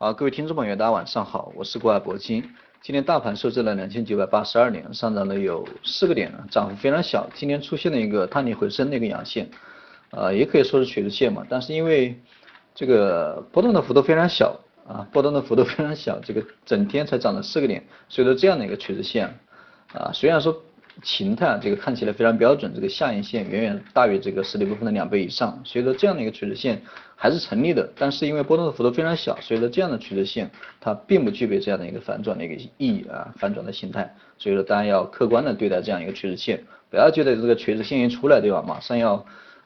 好，各位听众朋友，大家晚上好，我是国海铂金。今天大盘收在了两千九百八十二点，上涨了有四个点，涨幅非常小。今天出现了一个探底回升的一个阳线，呃，也可以说是趋势线嘛。但是因为这个波动的幅度非常小啊，波动的幅度非常小，这个整天才涨了四个点，所以说这样的一个趋势线啊，虽然说。形态这个看起来非常标准，这个下影线远远大于这个实体部分的两倍以上，所以说这样的一个垂直线还是成立的，但是因为波动的幅度非常小，所以说这样的垂直线它并不具备这样的一个反转的一个意义啊，反转的形态，所以说大家要客观的对待这样一个趋势线，不要觉得这个垂直线一出来对吧，马上要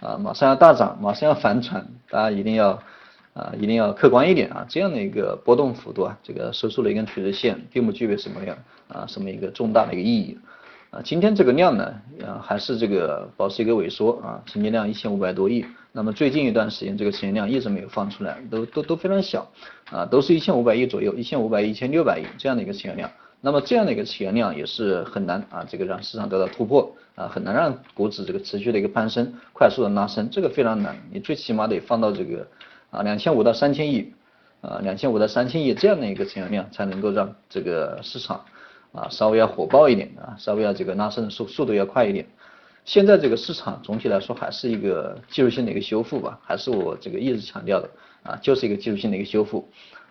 啊马上要大涨，马上要反转，大家一定要啊一定要客观一点啊，这样的一个波动幅度啊，这个收出了一根垂直线，并不具备什么样啊什么一个重大的一个意义。啊，今天这个量呢，啊还是这个保持一个萎缩啊，成交量一千五百多亿。那么最近一段时间这个成交量一直没有放出来，都都都非常小，啊都是一千五百亿左右，一千五百亿、一千六百亿这样的一个成交量。那么这样的一个成交量也是很难啊，这个让市场得到突破啊，很难让股指这个持续的一个攀升，快速的拉升，这个非常难。你最起码得放到这个啊两千五到三千亿，啊两千五到三千亿这样的一个成交量，才能够让这个市场。啊，稍微要火爆一点啊，稍微要这个拉升速速度要快一点。现在这个市场总体来说还是一个技术性的一个修复吧，还是我这个一直强调的啊，就是一个技术性的一个修复。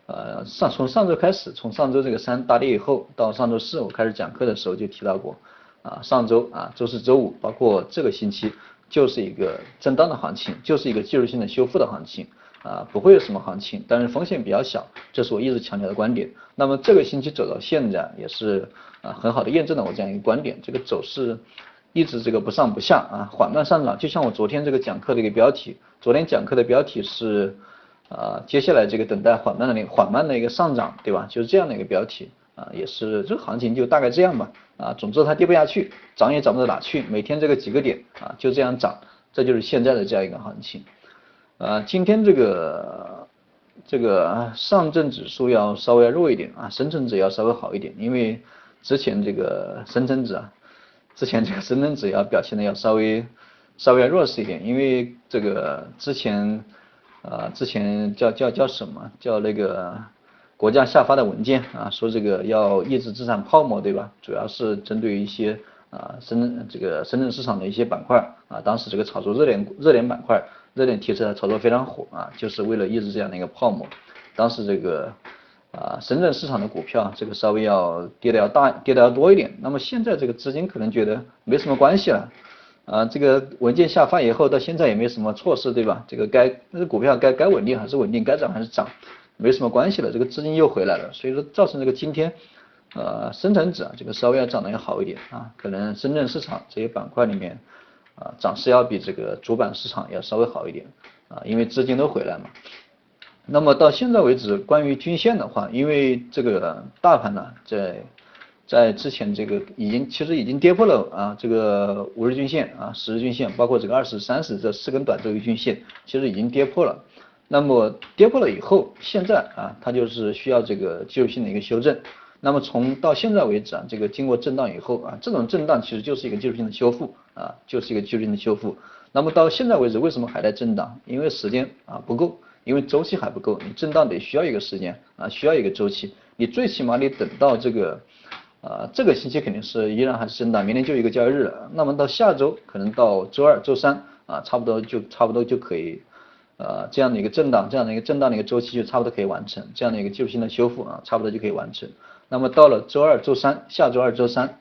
呃，上从上周开始，从上周这个三大跌以后，到上周四我开始讲课的时候就提到过啊，上周啊，周四周五，包括这个星期，就是一个震荡的行情，就是一个技术性的修复的行情。啊，不会有什么行情，但是风险比较小，这是我一直强调的观点。那么这个星期走到现在，也是啊很好的验证了我这样一个观点。这个走势一直这个不上不下啊，缓慢上涨。就像我昨天这个讲课的一个标题，昨天讲课的标题是啊，接下来这个等待缓慢的那缓慢的一个上涨，对吧？就是这样的一个标题啊，也是这个行情就大概这样吧啊，总之它跌不下去，涨也涨不到哪去，每天这个几个点啊就这样涨，这就是现在的这样一个行情。啊，今天这个这个上证指数要稍微弱一点啊，深成指要稍微好一点，因为之前这个深成指啊，之前这个深成指要表现的要稍微稍微弱势一点，因为这个之前啊之前叫叫叫什么叫那个国家下发的文件啊，说这个要抑制资产泡沫对吧？主要是针对一些啊深圳这个深圳市场的一些板块啊，当时这个炒作热点热点板块。热点题材炒作非常火啊，就是为了抑制这样的一个泡沫。当时这个啊，深圳市场的股票这个稍微要跌的要大，跌的要多一点。那么现在这个资金可能觉得没什么关系了啊，这个文件下发以后到现在也没什么措施，对吧？这个该这股票该该稳定还是稳定，该涨还是涨，没什么关系了。这个资金又回来了，所以说造成这个今天呃深成指啊这个稍微要涨得要好一点啊，可能深圳市场这些板块里面。啊，涨势要比这个主板市场要稍微好一点啊，因为资金都回来嘛。那么到现在为止，关于均线的话，因为这个大盘呢，在在之前这个已经其实已经跌破了啊，这个五日均线啊、十日均线，包括这个二十、三十这四根短周期均线，其实已经跌破了。那么跌破了以后，现在啊，它就是需要这个技术性的一个修正。那么从到现在为止啊，这个经过震荡以后啊，这种震荡其实就是一个技术性的修复啊，就是一个技术性的修复。那么到现在为止，为什么还在震荡？因为时间啊不够，因为周期还不够。你震荡得需要一个时间啊，需要一个周期。你最起码你等到这个啊，这个星期肯定是依然还是震荡，明天就一个交易日了。那么到下周可能到周二、周三啊，差不多就差不多就可以。呃，这样的一个震荡，这样的一个震荡的一个周期就差不多可以完成，这样的一个技术性的修复啊，差不多就可以完成。那么到了周二、周三，下周二、周三，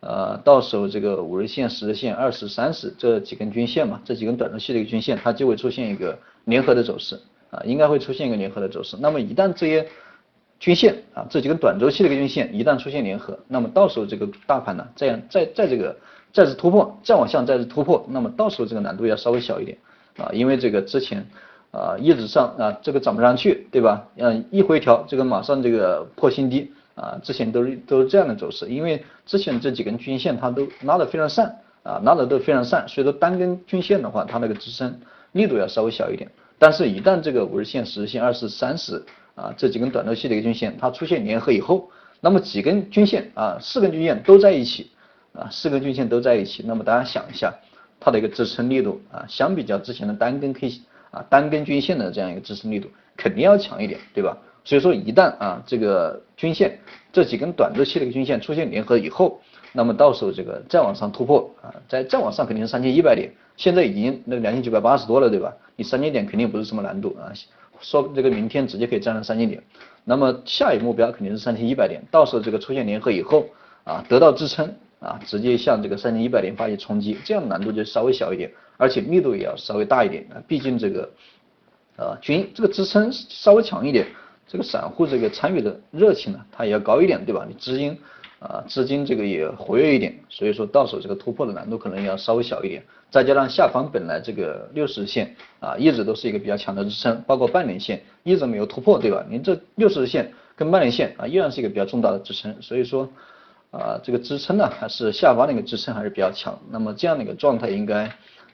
呃，到时候这个五日线、十日线、二十、三十这几根均线嘛，这几根短周期的一个均线，它就会出现一个联合的走势啊，应该会出现一个联合的走势。那么一旦这些均线啊，这几根短周期的一个均线一旦出现联合，那么到时候这个大盘呢，这样再再这个再次突破，再往下再次突破，那么到时候这个难度要稍微小一点。啊，因为这个之前啊一直上啊这个涨不上去，对吧？嗯，一回调这个马上这个破新低啊，之前都是都是这样的走势，因为之前这几根均线它都拉得非常散啊，拉得都非常散，所以说单根均线的话，它那个支撑力度要稍微小一点。但是，一旦这个五日线、十日线、二十、三十啊这几根短周期的一个均线它出现联合以后，那么几根均线啊四根均线都在一起啊四根均线都在一起，那么大家想一下。它的一个支撑力度啊，相比较之前的单根 K 啊单根均线的这样一个支撑力度，肯定要强一点，对吧？所以说一旦啊这个均线这几根短周期的一个均线出现联合以后，那么到时候这个再往上突破啊，再再往上肯定是三千一百点，现在已经那两千九百八十多了，对吧？你三千点肯定不是什么难度啊，说这个明天直接可以站上三千点，那么下一个目标肯定是三千一百点，到时候这个出现联合以后啊，得到支撑啊，直接向这个三千一百点发起冲击，这样难度就稍微小一点，而且密度也要稍微大一点啊，毕竟这个呃均这个支撑稍微强一点。这个散户这个参与的热情呢，它也要高一点，对吧？你资金啊，资金这个也活跃一点，所以说到手这个突破的难度可能要稍微小一点。再加上下方本来这个六十线啊，一直都是一个比较强的支撑，包括半年线一直没有突破，对吧？您这六十线跟半年线啊，依然是一个比较重大的支撑，所以说啊，这个支撑呢，还是下方那个支撑还是比较强。那么这样的一个状态应该。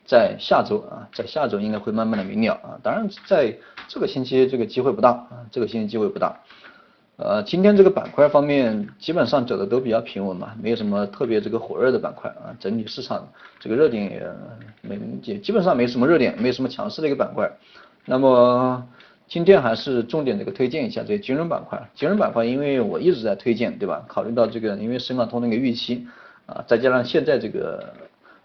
在下周啊，在下周应该会慢慢的明了啊。当然，在这个星期这个机会不大啊，这个星期机会不大。呃，今天这个板块方面基本上走的都比较平稳嘛，没有什么特别这个火热的板块啊。整体市场这个热点也没也基本上没什么热点，没什么强势的一个板块。那么今天还是重点这个推荐一下这个金融板块。金融板块因为我一直在推荐，对吧？考虑到这个因为深港通那个预期啊，再加上现在这个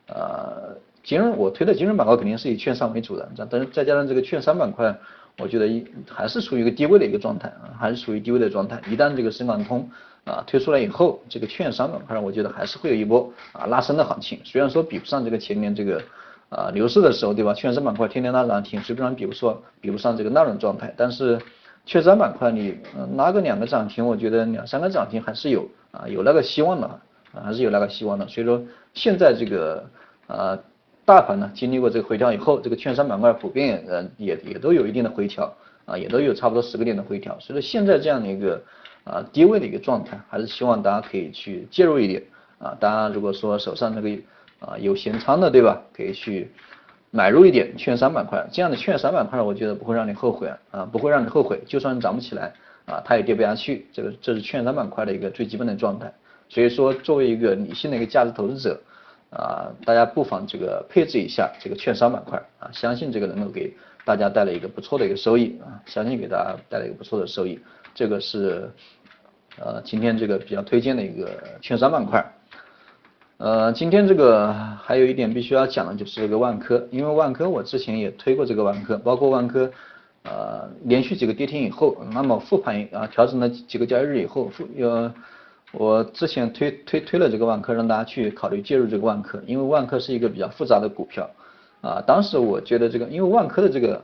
呃。金融我推的金融板块肯定是以券商为主的，但是再加上这个券商板块，我觉得一还是处于一个低位的一个状态啊，还是处于低位的状态。一旦这个深港通啊推出来以后，这个券商板块我觉得还是会有一波啊拉升的行情。虽然说比不上这个前年这个啊牛市的时候，对吧？券商板块天天拉涨停，基本上比不说比不上这个那种状态。但是券商板块你拉个两个涨停，我觉得两三个涨停还是有啊有那个希望的啊，还是有那个希望的。所以说现在这个啊。大盘呢经历过这个回调以后，这个券商板块普遍呃也也都有一定的回调啊，也都有差不多十个点的回调，所以说现在这样的一个啊低位的一个状态，还是希望大家可以去介入一点啊，当然如果说手上那个啊有闲仓的对吧，可以去买入一点券商板块，这样的券商板块我觉得不会让你后悔啊，不会让你后悔，就算涨不起来啊，它也跌不下去，这个这是券商板块的一个最基本的状态，所以说作为一个理性的一个价值投资者。啊，大家不妨这个配置一下这个券商板块啊，相信这个能够给大家带来一个不错的一个收益啊，相信给大家带来一个不错的收益。这个是呃今天这个比较推荐的一个券商板块。呃，今天这个还有一点必须要讲的就是这个万科，因为万科我之前也推过这个万科，包括万科呃连续几个跌停以后，那么复盘啊调整了几个交易日以后复呃。我之前推推推了这个万科，让大家去考虑介入这个万科，因为万科是一个比较复杂的股票啊。当时我觉得这个，因为万科的这个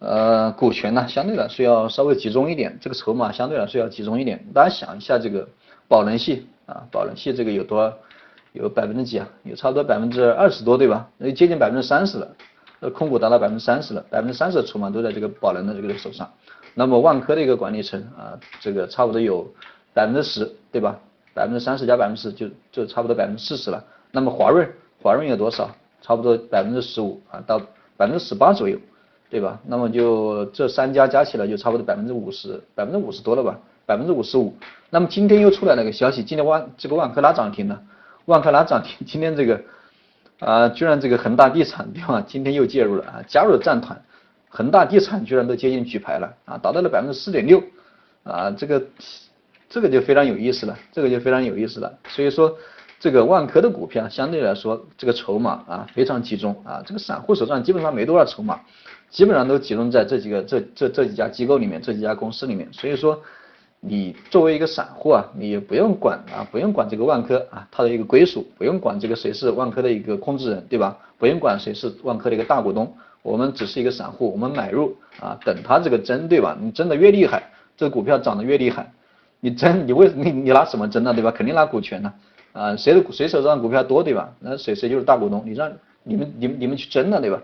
呃股权呢，相对来说要稍微集中一点，这个筹码相对来说要集中一点。大家想一下，这个宝能系啊，宝能系这个有多有百分之几啊？有差不多百分之二十多对吧？那接近百分之三十了，那控股达到百分之三十了，百分之三十的筹码都在这个宝能的这个手上。那么万科的一个管理层啊，这个差不多有。百分之十，对吧？百分之三十加百分之十，就就差不多百分之四十了。那么华润，华润有多少？差不多百分之十五啊，到百分之十八左右，对吧？那么就这三家加起来就差不多百分之五十，百分之五十多了吧？百分之五十五。那么今天又出来了个消息，今天万这个万科拉涨停了，万科拉涨停，今天这个啊，居然这个恒大地产对吧？今天又介入了啊，加入了战团，恒大地产居然都接近举牌了啊，达到了百分之四点六啊，这个。这个就非常有意思了，这个就非常有意思了。所以说，这个万科的股票相对来说，这个筹码啊非常集中啊，这个散户手上基本上没多少筹码，基本上都集中在这几个这这这几家机构里面，这几家公司里面。所以说，你作为一个散户啊，你也不用管啊，不用管这个万科啊，它的一个归属，不用管这个谁是万科的一个控制人，对吧？不用管谁是万科的一个大股东，我们只是一个散户，我们买入啊，等它这个增，对吧？你增的越厉害，这个股票涨得越厉害。你争你为你你拿什么争呢？对吧？肯定拿股权呢，啊，谁的谁手上股票多对吧？那谁谁就是大股东，你让你们你们你们去争了对吧？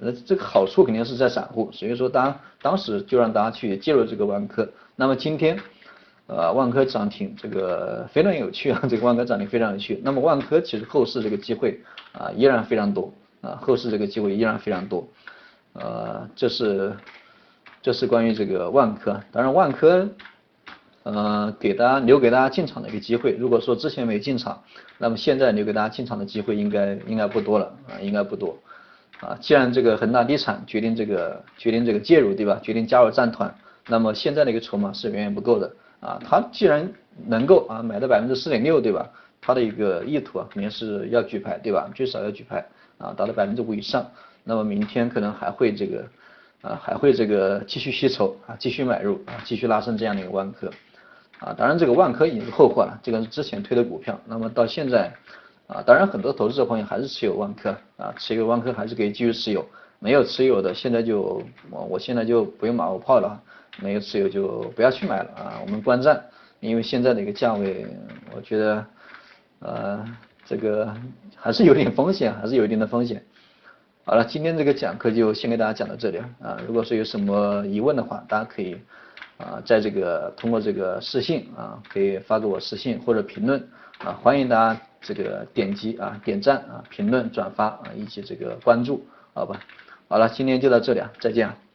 呃，这个好处肯定是在散户，所以说当当时就让大家去介入这个万科。那么今天，呃，万科涨停，这个非常有趣啊，这个万科涨停非常有趣。那么万科其实后市这个机会啊依然非常多啊，后市这个机会依然非常多，呃，这是这是关于这个万科，当然万科。呃，给大家留给大家进场的一个机会。如果说之前没进场，那么现在留给大家进场的机会应该应该不多了啊，应该不多啊。既然这个恒大地产决定这个决定这个介入，对吧？决定加入战团，那么现在的一个筹码是远远不够的啊，它既然能够啊买到百分之四点六，对吧？它的一个意图啊肯定是要举牌，对吧？最少要举牌啊，达到百分之五以上，那么明天可能还会这个啊还会这个继续吸筹啊，继续买入啊，继续拉升这样的一个万科啊，当然这个万科已经是后话了，这个是之前推的股票，那么到现在啊，当然很多投资者朋友还是持有万科啊，持有万科还是可以继续持有。没有持有的，现在就我我现在就不用马后炮了，没有持有就不要去买了啊，我们观战，因为现在的一个价位，我觉得呃这个 还是有点风险，还是有一定的风险。好了，今天这个讲课就先给大家讲到这里啊，如果说有什么疑问的话，大家可以啊在这个通过这个私信啊可以发给我私信或者评论啊，欢迎大家这个点击啊点赞啊评论转发啊以及这个关注，好吧。好了，今天就到这里啊，再见。